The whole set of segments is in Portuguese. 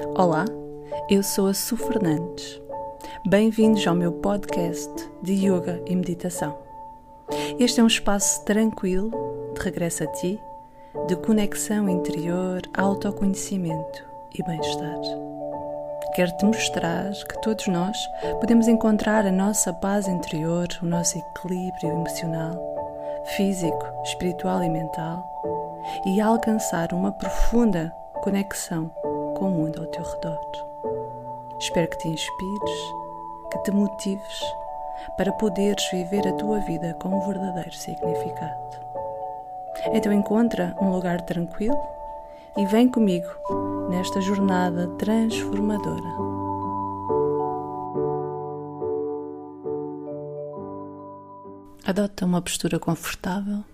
Olá, eu sou a Su Fernandes. Bem-vindos ao meu podcast de Yoga e Meditação. Este é um espaço tranquilo de regresso a ti, de conexão interior, autoconhecimento e bem-estar. Quero-te mostrar que todos nós podemos encontrar a nossa paz interior, o nosso equilíbrio emocional, físico, espiritual e mental e alcançar uma profunda conexão com o mundo ao teu redor. Espero que te inspires, que te motives para poderes viver a tua vida com um verdadeiro significado. Então encontra um lugar tranquilo e vem comigo nesta jornada transformadora. Adota uma postura confortável,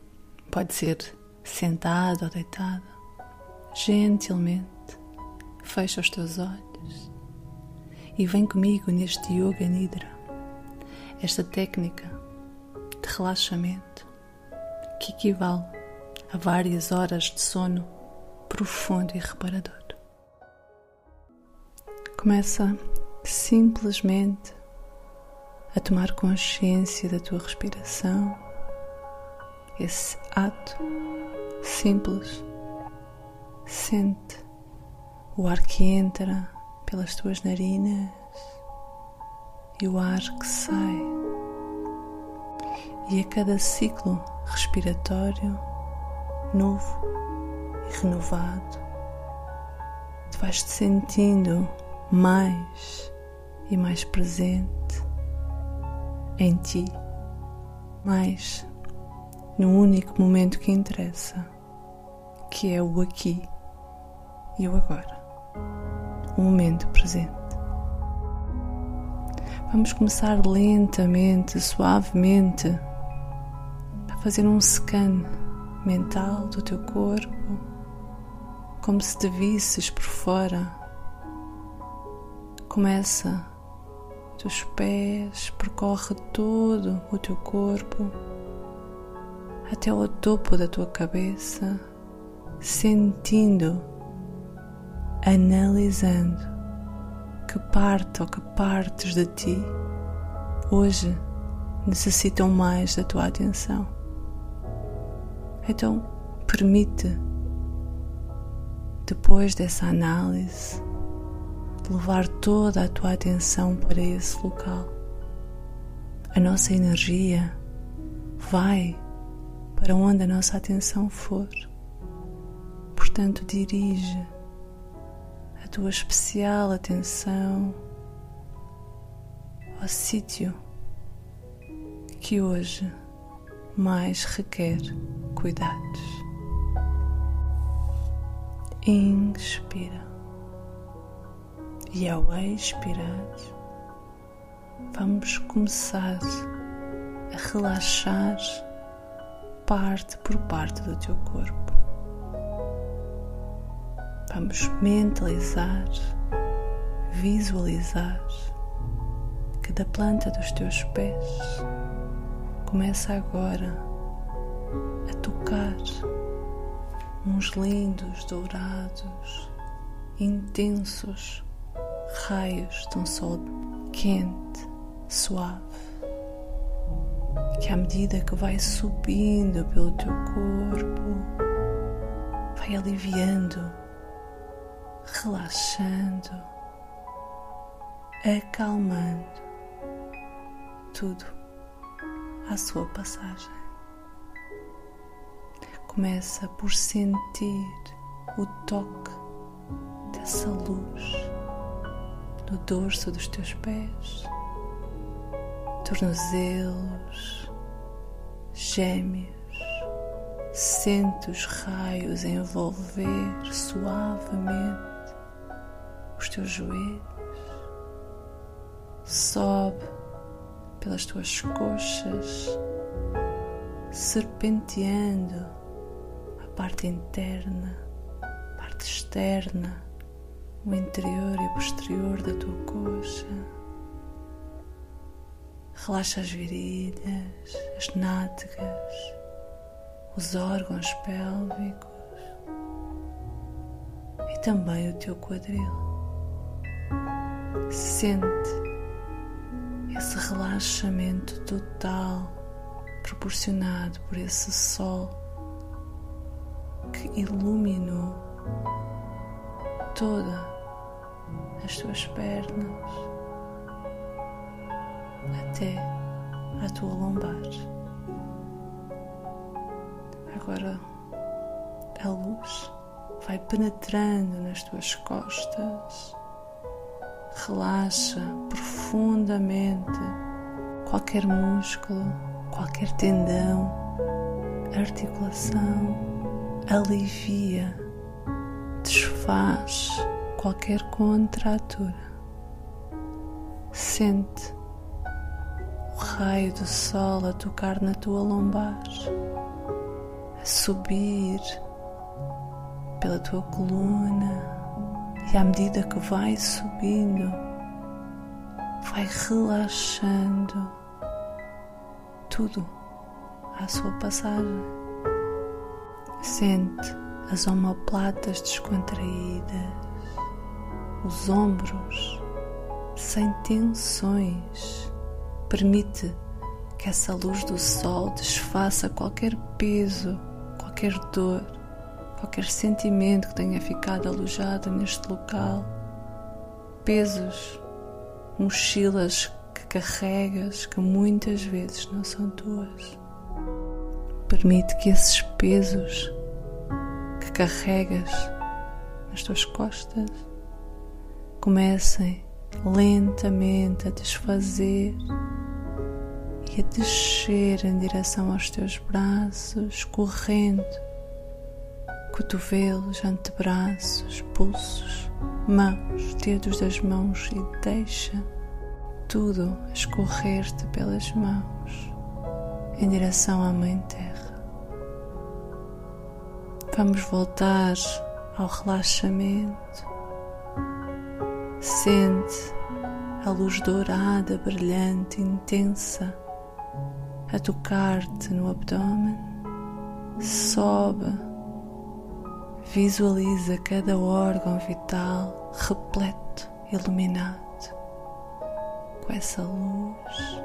pode ser sentado ou deitado, gentilmente fecha os teus olhos e vem comigo neste Yoga Nidra, esta técnica de relaxamento que equivale a várias horas de sono profundo e reparador. Começa simplesmente a tomar consciência da tua respiração, esse ato simples. Sente o ar que entra pelas tuas narinas e o ar que sai. E a cada ciclo respiratório novo e renovado, tu vais te sentindo mais e mais presente em ti, mais no único momento que interessa, que é o aqui e o agora o momento presente. Vamos começar lentamente, suavemente, a fazer um scan mental do teu corpo, como se te visses por fora. Começa dos pés, percorre todo o teu corpo até o topo da tua cabeça, sentindo analisando que parte ou que partes de ti hoje necessitam mais da tua atenção. Então, permite, depois dessa análise, levar toda a tua atenção para esse local. A nossa energia vai para onde a nossa atenção for. Portanto, dirige tua especial atenção ao sítio que hoje mais requer cuidados. Inspira e ao expirar, vamos começar a relaxar parte por parte do teu corpo. Vamos mentalizar, visualizar que da planta dos teus pés. Começa agora a tocar uns lindos, dourados, intensos raios de um sol quente, suave, que à medida que vai subindo pelo teu corpo, vai aliviando relaxando, acalmando tudo à sua passagem. Começa por sentir o toque dessa luz no dorso dos teus pés, tornozelos, gêmeos. Sente os raios envolver suavemente os teus joelhos, sobe pelas tuas coxas, serpenteando a parte interna, a parte externa, o interior e o posterior da tua coxa. Relaxa as virilhas, as nádegas, os órgãos pélvicos e também o teu quadril. Sente esse relaxamento total proporcionado por esse sol que iluminou todas as tuas pernas até a tua lombar. Agora a luz vai penetrando nas tuas costas. Relaxa profundamente qualquer músculo, qualquer tendão, articulação, alivia, desfaz qualquer contratura. Sente o raio do sol a tocar na tua lombar, a subir pela tua coluna e à medida que vai subindo, vai relaxando tudo à sua passagem. Sente as omoplatas descontraídas, os ombros sem tensões. Permite que essa luz do sol desfaça qualquer peso, qualquer dor qualquer sentimento que tenha ficado alojado neste local, pesos, mochilas que carregas que muitas vezes não são tuas. Permite que esses pesos que carregas nas tuas costas comecem lentamente a desfazer e a descer em direção aos teus braços, correndo cotovelos, antebraços, pulsos, mãos, dedos das mãos e deixa tudo escorrer-te pelas mãos em direção à Mãe Terra. Vamos voltar ao relaxamento. Sente a luz dourada, brilhante, intensa a tocar-te no abdômen. Sobe Visualiza cada órgão vital repleto, iluminado com essa luz.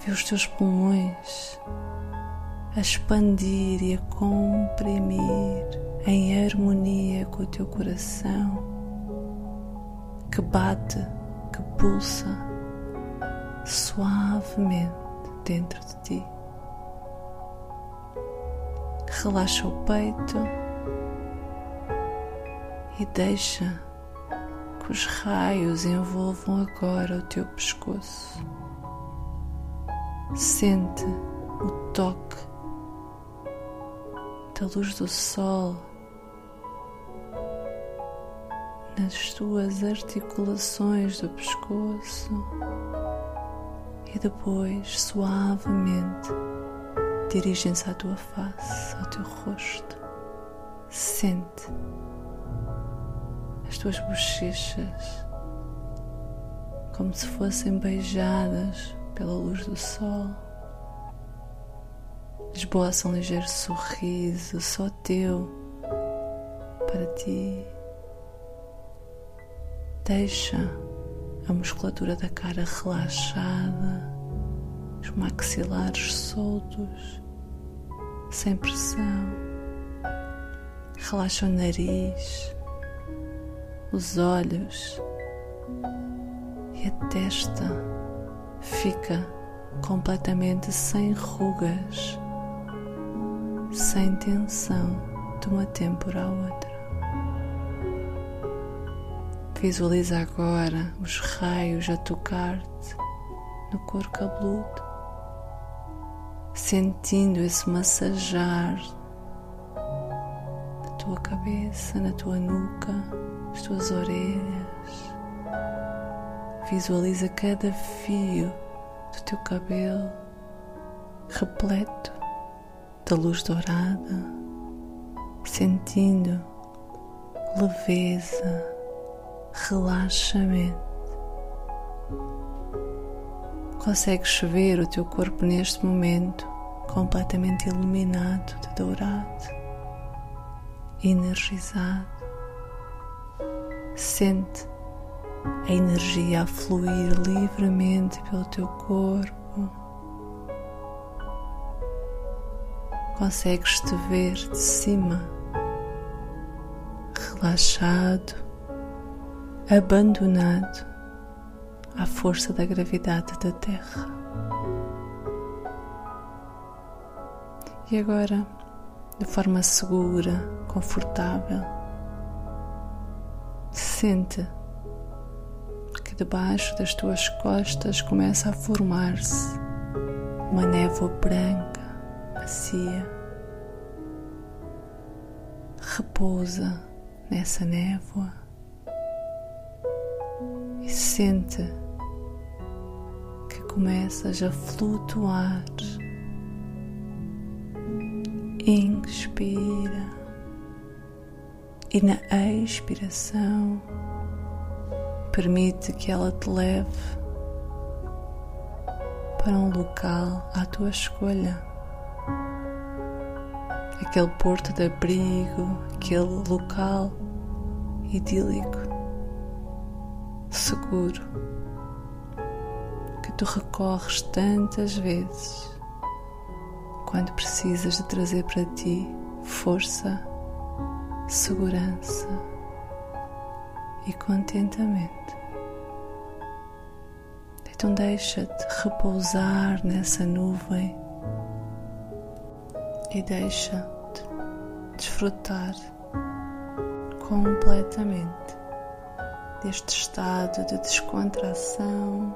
Vê os teus pulmões a expandir e a comprimir em harmonia com o teu coração que bate, que pulsa suavemente dentro de ti. Relaxa o peito e deixa que os raios envolvam agora o teu pescoço. Sente o toque da luz do sol nas tuas articulações do pescoço e depois suavemente dirigem-se à tua face, ao teu rosto. Sente as tuas bochechas como se fossem beijadas pela luz do sol. Esboça um ligeiro sorriso só teu para ti. Deixa a musculatura da cara relaxada, os maxilares soltos, sem pressão. Relaxa o nariz os olhos e a testa fica completamente sem rugas, sem tensão de uma têmpora à outra. Visualiza agora os raios a tocar-te no couro cabeludo, sentindo esse massajar na tua cabeça, na tua nuca as tuas orelhas. Visualiza cada fio do teu cabelo repleto da luz dourada, sentindo leveza, relaxamento. Consegues ver o teu corpo neste momento completamente iluminado de dourado, energizado. Sente a energia a fluir livremente pelo teu corpo. Consegues te ver de cima, relaxado, abandonado à força da gravidade da Terra. E agora, de forma segura, confortável, sente que debaixo das tuas costas começa a formar-se uma névoa branca, macia. Repousa nessa névoa e sente que começas a flutuar. Inspira e na expiração permite que ela te leve para um local à tua escolha. Aquele porto de abrigo, aquele local idílico, seguro, que tu recorres tantas vezes quando precisas de trazer para ti força, segurança e contentamento. Então deixa-te repousar nessa nuvem e deixa-te desfrutar completamente deste estado de descontração,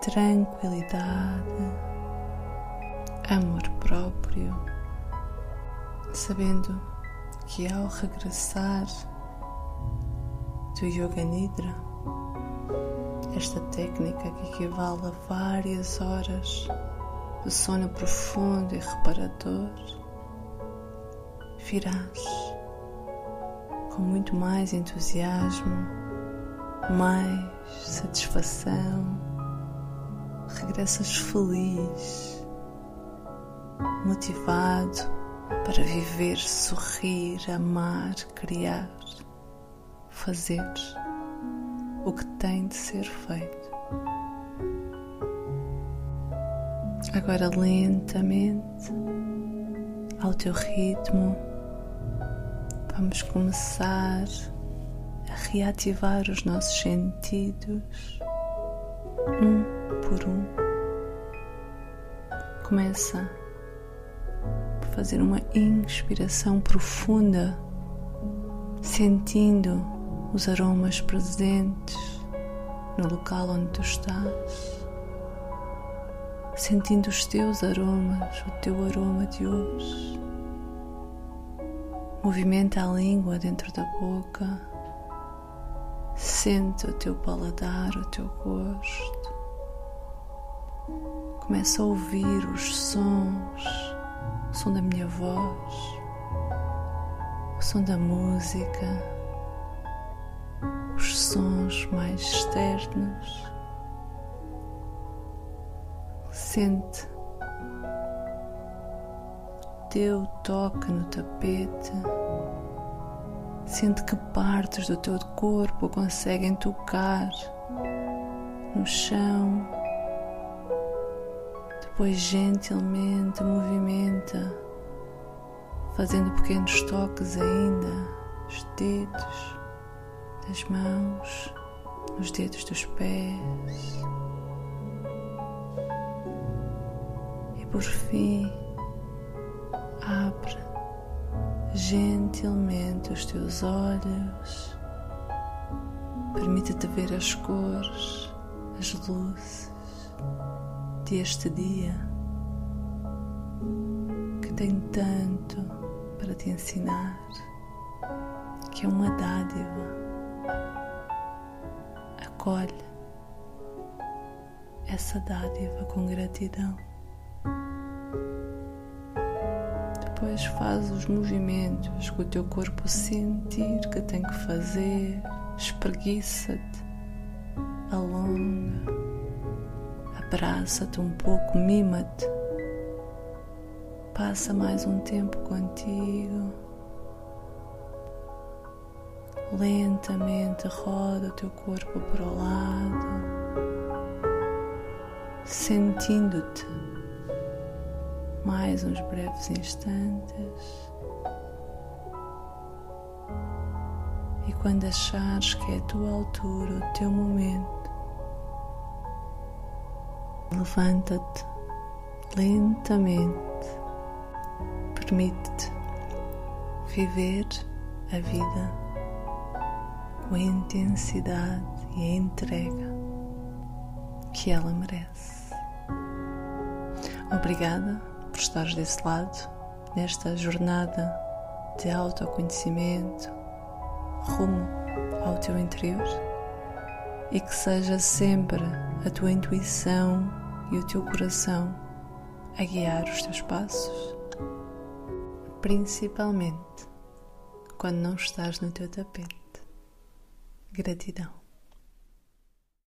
tranquilidade, amor próprio, sabendo que ao regressar do Yoga Nidra, esta técnica que equivale a várias horas de sono profundo e reparador, virás com muito mais entusiasmo, mais satisfação, regressas feliz, motivado para viver, sorrir, amar, criar fazer o que tem de ser feito. Agora, lentamente, ao teu ritmo, vamos começar a reativar os nossos sentidos, um por um. Começa fazer uma inspiração profunda, sentindo os aromas presentes no local onde tu estás, sentindo os teus aromas, o teu aroma de hoje. Movimenta a língua dentro da boca, sente o teu paladar, o teu gosto. Começa a ouvir os sons, som da minha voz, o som da música sons mais externos. Sente teu toque no tapete. Sente que partes do teu corpo conseguem tocar no chão. Depois, gentilmente movimenta, fazendo pequenos toques ainda, os dedos das mãos, nos dedos dos pés. E por fim, abre gentilmente os teus olhos, permite-te ver as cores, as luzes deste dia que tem tanto para te ensinar, que é uma dádiva acolhe essa dádiva com gratidão. Depois faz os movimentos que o teu corpo sentir que tem que fazer, espreguiça-te, alonga, abraça-te um pouco, mima-te, passa mais um tempo contigo. lentamente roda o teu corpo para o lado, sentindo-te mais uns breves instantes. E quando achares que é a tua altura, o teu momento, levanta-te lentamente, permite-te viver a vida com a intensidade e a entrega que ela merece. Obrigada por estares desse lado nesta jornada de autoconhecimento rumo ao teu interior e que seja sempre a tua intuição e o teu coração a guiar os teus passos, principalmente quando não estás no teu tapete. Gratidão.